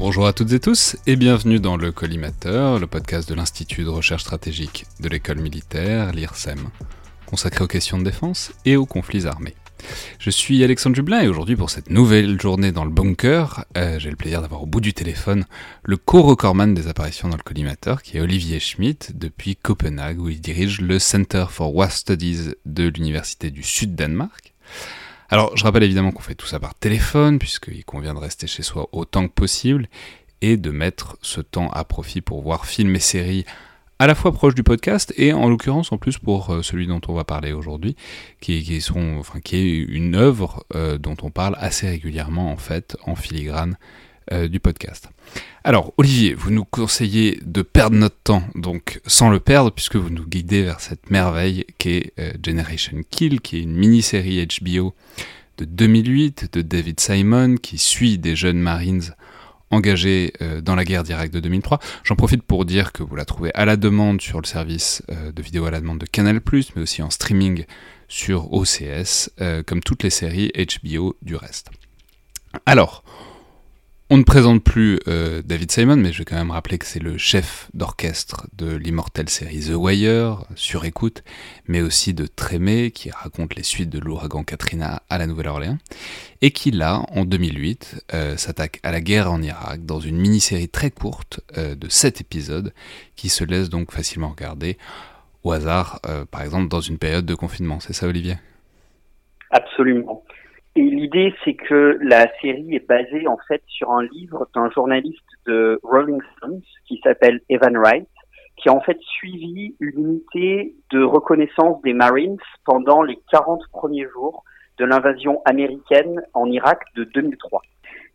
Bonjour à toutes et tous et bienvenue dans le Collimateur, le podcast de l'Institut de recherche stratégique de l'école militaire, l'IRSEM, consacré aux questions de défense et aux conflits armés. Je suis Alexandre Jublin et aujourd'hui pour cette nouvelle journée dans le bunker, euh, j'ai le plaisir d'avoir au bout du téléphone le co-recordman des apparitions dans le collimateur qui est Olivier Schmidt depuis Copenhague où il dirige le Center for War Studies de l'Université du Sud-Danemark. Alors je rappelle évidemment qu'on fait tout ça par téléphone puisqu'il convient de rester chez soi autant que possible et de mettre ce temps à profit pour voir films et séries à la fois proche du podcast et en l'occurrence en plus pour euh, celui dont on va parler aujourd'hui, qui est une œuvre euh, dont on parle assez régulièrement en fait en filigrane euh, du podcast. Alors Olivier, vous nous conseillez de perdre notre temps, donc sans le perdre puisque vous nous guidez vers cette merveille qu'est Generation Kill, qui est une mini-série HBO de 2008 de David Simon qui suit des jeunes Marines engagé euh, dans la guerre d'Irak de 2003. J'en profite pour dire que vous la trouvez à la demande sur le service euh, de vidéo à la demande de Canal+, mais aussi en streaming sur OCS, euh, comme toutes les séries HBO du reste. Alors, on ne présente plus euh, David Simon, mais je vais quand même rappeler que c'est le chef d'orchestre de l'immortelle série The Wire, sur écoute, mais aussi de Trémé, qui raconte les suites de l'ouragan Katrina à la Nouvelle-Orléans, et qui là, en 2008, euh, s'attaque à la guerre en Irak dans une mini-série très courte euh, de 7 épisodes, qui se laisse donc facilement regarder au hasard, par exemple dans une période de confinement. C'est ça, Olivier? Absolument. Et l'idée, c'est que la série est basée en fait sur un livre d'un journaliste de Rolling Stones qui s'appelle Evan Wright, qui a en fait suivi une unité de reconnaissance des Marines pendant les 40 premiers jours de l'invasion américaine en Irak de 2003.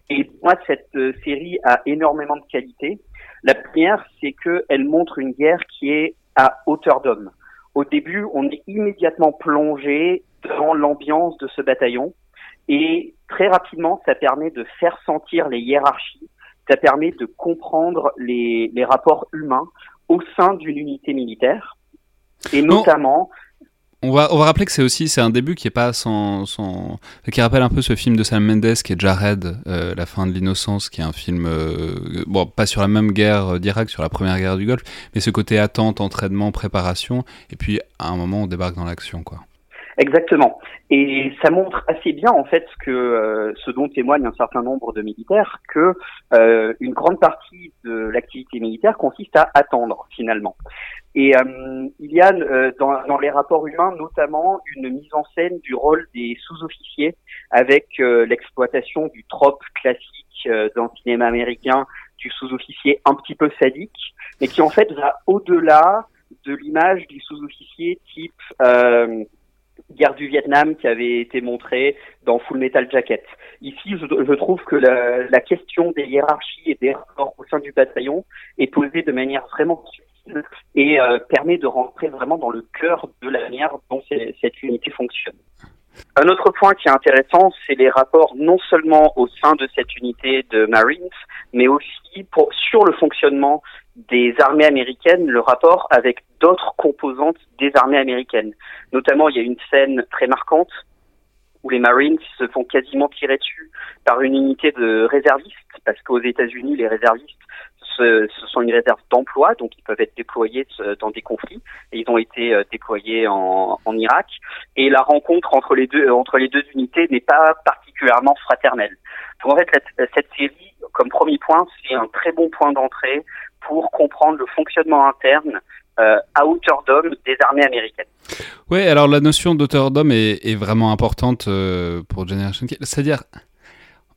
Et moi, cette euh, série a énormément de qualités. La première, c'est qu'elle montre une guerre qui est à hauteur d'homme. Au début, on est immédiatement plongé dans l'ambiance de ce bataillon et très rapidement, ça permet de faire sentir les hiérarchies, ça permet de comprendre les, les rapports humains au sein d'une unité militaire, et notamment... On va, on va rappeler que c'est aussi c'est un début qui est pas sans, sans, qui rappelle un peu ce film de Sam Mendes qui est Jared, euh, La fin de l'innocence, qui est un film euh, bon pas sur la même guerre d'Irak, sur la première guerre du Golfe, mais ce côté attente, entraînement, préparation, et puis à un moment on débarque dans l'action quoi. Exactement. Et ça montre assez bien en fait que euh, ce dont témoignent un certain nombre de militaires que euh, une grande partie de l'activité militaire consiste à attendre finalement. Et euh, il y a dans, dans, les rapports humains notamment une mise en scène du rôle des sous-officiers avec l'exploitation du trope classique dans le cinéma américain du sous-officier un petit peu sadique, mais qui en fait va au-delà de l'image du sous-officier type guerre du Vietnam qui avait été montrée dans Full Metal Jacket. Ici, je, trouve que la, question des hiérarchies et des rapports au sein du bataillon est posée de manière vraiment subtile et euh, permet de rentrer vraiment dans le cœur de la manière dont cette unité fonctionne. Un autre point qui est intéressant, c'est les rapports non seulement au sein de cette unité de Marines, mais aussi sur le fonctionnement des armées américaines, le rapport avec d'autres composantes des armées américaines. Notamment, il y a une scène très marquante où les Marines se font quasiment tirer dessus par une unité de réservistes, parce qu'aux États-Unis, les réservistes ce, sont une réserve d'emploi, donc ils peuvent être déployés dans des conflits. Et ils ont été déployés en, en Irak. Et la rencontre entre les deux entre les deux unités n'est pas particulièrement fraternelle. Donc en fait, cette, cette série, comme premier point, c'est un très bon point d'entrée pour comprendre le fonctionnement interne euh, à hauteur d'homme des armées américaines. Oui, alors la notion d'auteur d'homme est, vraiment importante euh, pour Generation Kill. C'est-à-dire,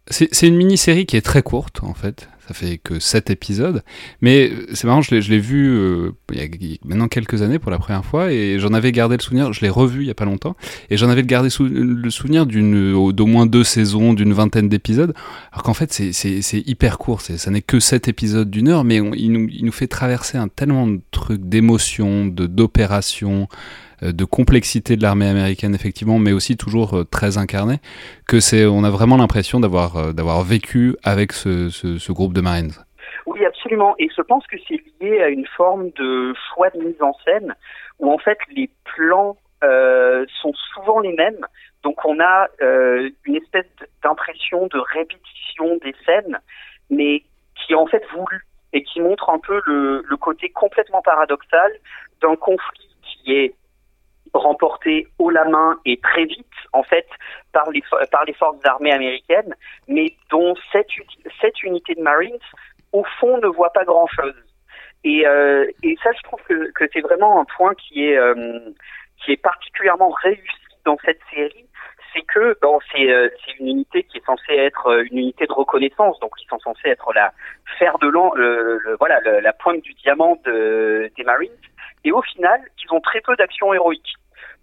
c'est une mini-série qui est très courte, en fait. Ça fait que 7 épisodes. Mais euh, c'est marrant, je l'ai vu euh, il y a maintenant quelques années pour la première fois et j'en avais gardé le souvenir. Je l'ai revu il y a pas longtemps et j'en avais gardé le souvenir d'au moins deux saisons, d'une vingtaine d'épisodes. Alors qu'en fait, c'est hyper court. Ça n'est que 7 épisodes d'une heure, mais il, nous, il nous fait traverser un tellement de trucs, d'émotions, d'opérations. Euh, de complexité de l'armée américaine effectivement, mais aussi toujours euh, très incarnée, que c'est, on a vraiment l'impression d'avoir euh, d'avoir vécu avec ce, ce, groupe de Marines. Oui, absolument. Et je pense que c'est lié à une forme de choix de mise en scène où en fait les plans euh, sont souvent les mêmes. Donc on a euh, une espèce d'impression de répétition des scènes, mais qui est en fait voulu et qui montre un peu le, le côté complètement paradoxal d'un conflit qui est remporté haut la main et très vite en fait par les par les forces armées américaines, mais dont cette cette unité de Marines au fond ne voit pas grand chose. Et, euh, et ça, je trouve que, que c'est vraiment un point qui est euh, qui est particulièrement réussi dans cette série, c'est que bon, c'est euh, une unité qui est censée être euh, une unité de reconnaissance, donc ils sont censés être la fer de l'an, voilà, la pointe du diamant de, des Marines. Et au final, ils ont très peu d'actions héroïques.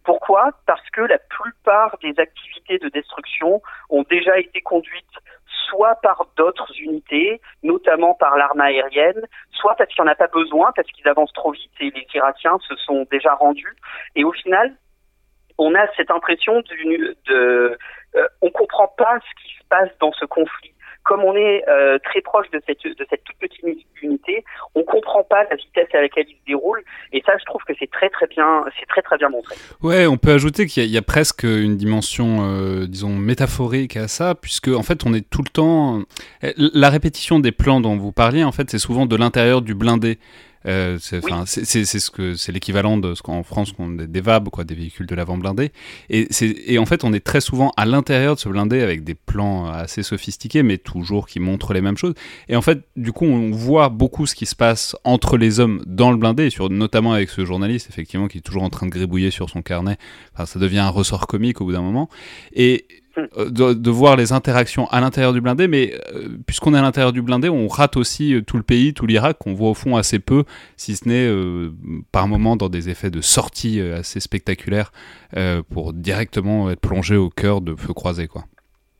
Pourquoi? Parce que la plupart des activités de destruction ont déjà été conduites soit par d'autres unités, notamment par l'arme aérienne, soit parce qu'il n'y en a pas besoin, parce qu'ils avancent trop vite et les Irakiens se sont déjà rendus. Et au final, on a cette impression d'une, de, euh, on comprend pas ce qui se passe dans ce conflit comme on est euh, très proche de cette, de cette toute petite unité, on comprend pas la vitesse à laquelle il se déroule. Et ça, je trouve que c'est très très bien, c'est très très bien montré. Ouais, on peut ajouter qu'il y, a presque une dimension, euh, disons, métaphorique à ça, puisque en fait, on est tout le temps. La répétition des plans dont vous parliez, en fait, c'est souvent de l'intérieur du blindé. Euh, c'est ce que c'est l'équivalent de ce qu'en France on des, des VAB, quoi, des véhicules de l'avant blindé. Et, et en fait, on est très souvent à l'intérieur de ce blindé avec des plans assez sophistiqués, mais toujours qui montrent les mêmes choses. Et en fait, du coup, on voit beaucoup ce qui se passe entre les hommes dans le blindé, sur, notamment avec ce journaliste, effectivement, qui est toujours en train de gribouiller sur son carnet. Enfin, ça devient un ressort comique au bout d'un moment. Et euh, de, voir les interactions à l'intérieur du blindé, mais euh, puisqu'on est à l'intérieur du blindé, on rate aussi euh, tout le pays, tout l'Irak, qu'on voit au fond assez peu, si ce n'est par moment dans des effets de sortie assez spectaculaires pour directement être plongé au cœur de feux croisés. Quoi.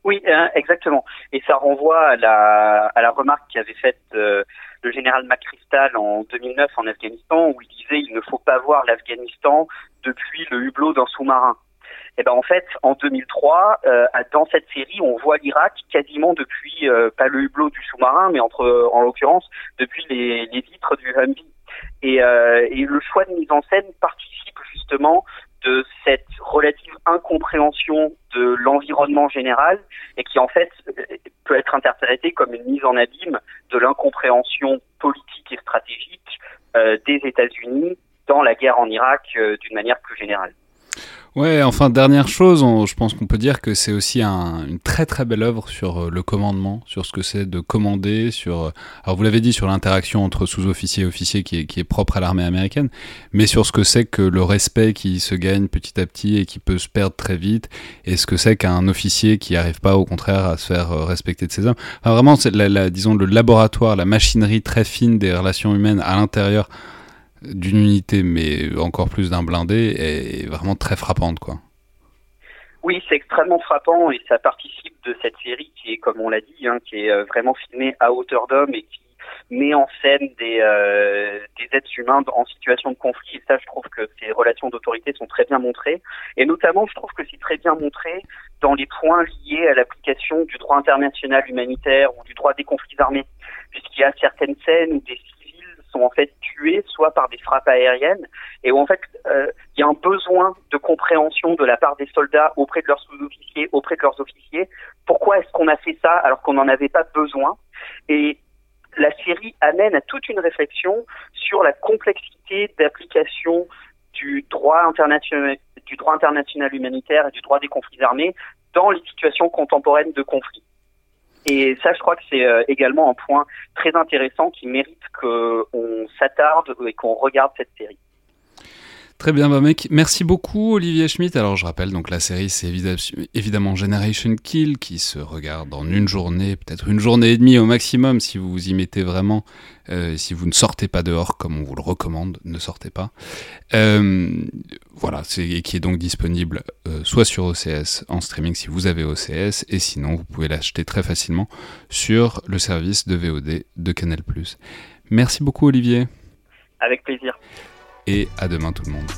Oui, exactement. Et ça renvoie à la, à la remarque qu'avait faite le général McChrystal en 2009 en Afghanistan, où il disait il ne faut pas voir l'Afghanistan depuis le hublot d'un sous-marin. Et eh ben en fait, en 2003, euh, dans cette série, on voit l'Irak quasiment depuis euh, pas le hublot du sous-marin, mais entre en l'occurrence depuis les, les vitres du Humvee. Et, euh, et le choix de mise en scène participe justement de cette relative incompréhension de l'environnement général et qui en fait peut être interprété comme une mise en abîme de l'incompréhension politique et stratégique euh, des États-Unis dans la guerre en Irak euh, d'une manière plus générale. Ouais, enfin dernière chose, je pense qu'on peut dire que c'est aussi un, une très très belle œuvre sur euh, le commandement, sur ce que c'est de commander, sur euh, alors vous l'avez dit sur l'interaction entre sous-officiers et officiers qui est, qui est propre à l'armée américaine, mais sur ce que c'est que le respect qui se gagne petit à petit et qui peut se perdre très vite, et ce que c'est qu'un officier qui n'arrive pas au contraire à se faire euh, respecter de ses hommes. Enfin, vraiment, c'est disons le laboratoire, la machinerie très fine des relations humaines à l'intérieur d'une unité, mais encore plus d'un blindé, est vraiment très frappante, quoi. Oui, c'est extrêmement frappant et ça participe de cette série qui est, comme on l'a dit, hein, qui est euh, vraiment filmée à hauteur d'homme et qui met en scène des, euh, des êtres humains en situation de conflit. Et ça, je trouve que ces relations d'autorité sont très bien montrées. Et notamment, je trouve que c'est très bien montré dans les points liés à l'application du droit international humanitaire ou du droit des conflits armés, puisqu'il y a certaines scènes où des en fait tués soit par des frappes aériennes et où en fait euh, il y a un besoin de compréhension de la part des soldats auprès de leurs sous-officiers, auprès de leurs officiers. Pourquoi est-ce qu'on a fait ça alors qu'on n'en avait pas besoin? Et la série amène à toute une réflexion sur la complexité d'application du droit international, du droit international humanitaire et du droit des conflits armés dans les situations contemporaines de conflit. Et ça, je crois que c'est euh, également un point très intéressant qui mérite qu'on s'attarde et qu'on regarde cette série. Très bien, bah mec. Merci beaucoup, Olivier Schmitt. Alors, je rappelle, donc la série, c'est évidemment Generation Kill, qui se regarde en une journée, peut-être une journée et demie au maximum, si vous vous y mettez vraiment. Euh, si vous ne sortez pas dehors, comme on vous le recommande, ne sortez pas. Euh, voilà, c'est qui est donc disponible euh, soit sur OCS en streaming si vous avez OCS, et sinon, vous pouvez l'acheter très facilement sur le service de VOD de Canal+. Merci beaucoup, Olivier. Avec plaisir et à demain tout le monde.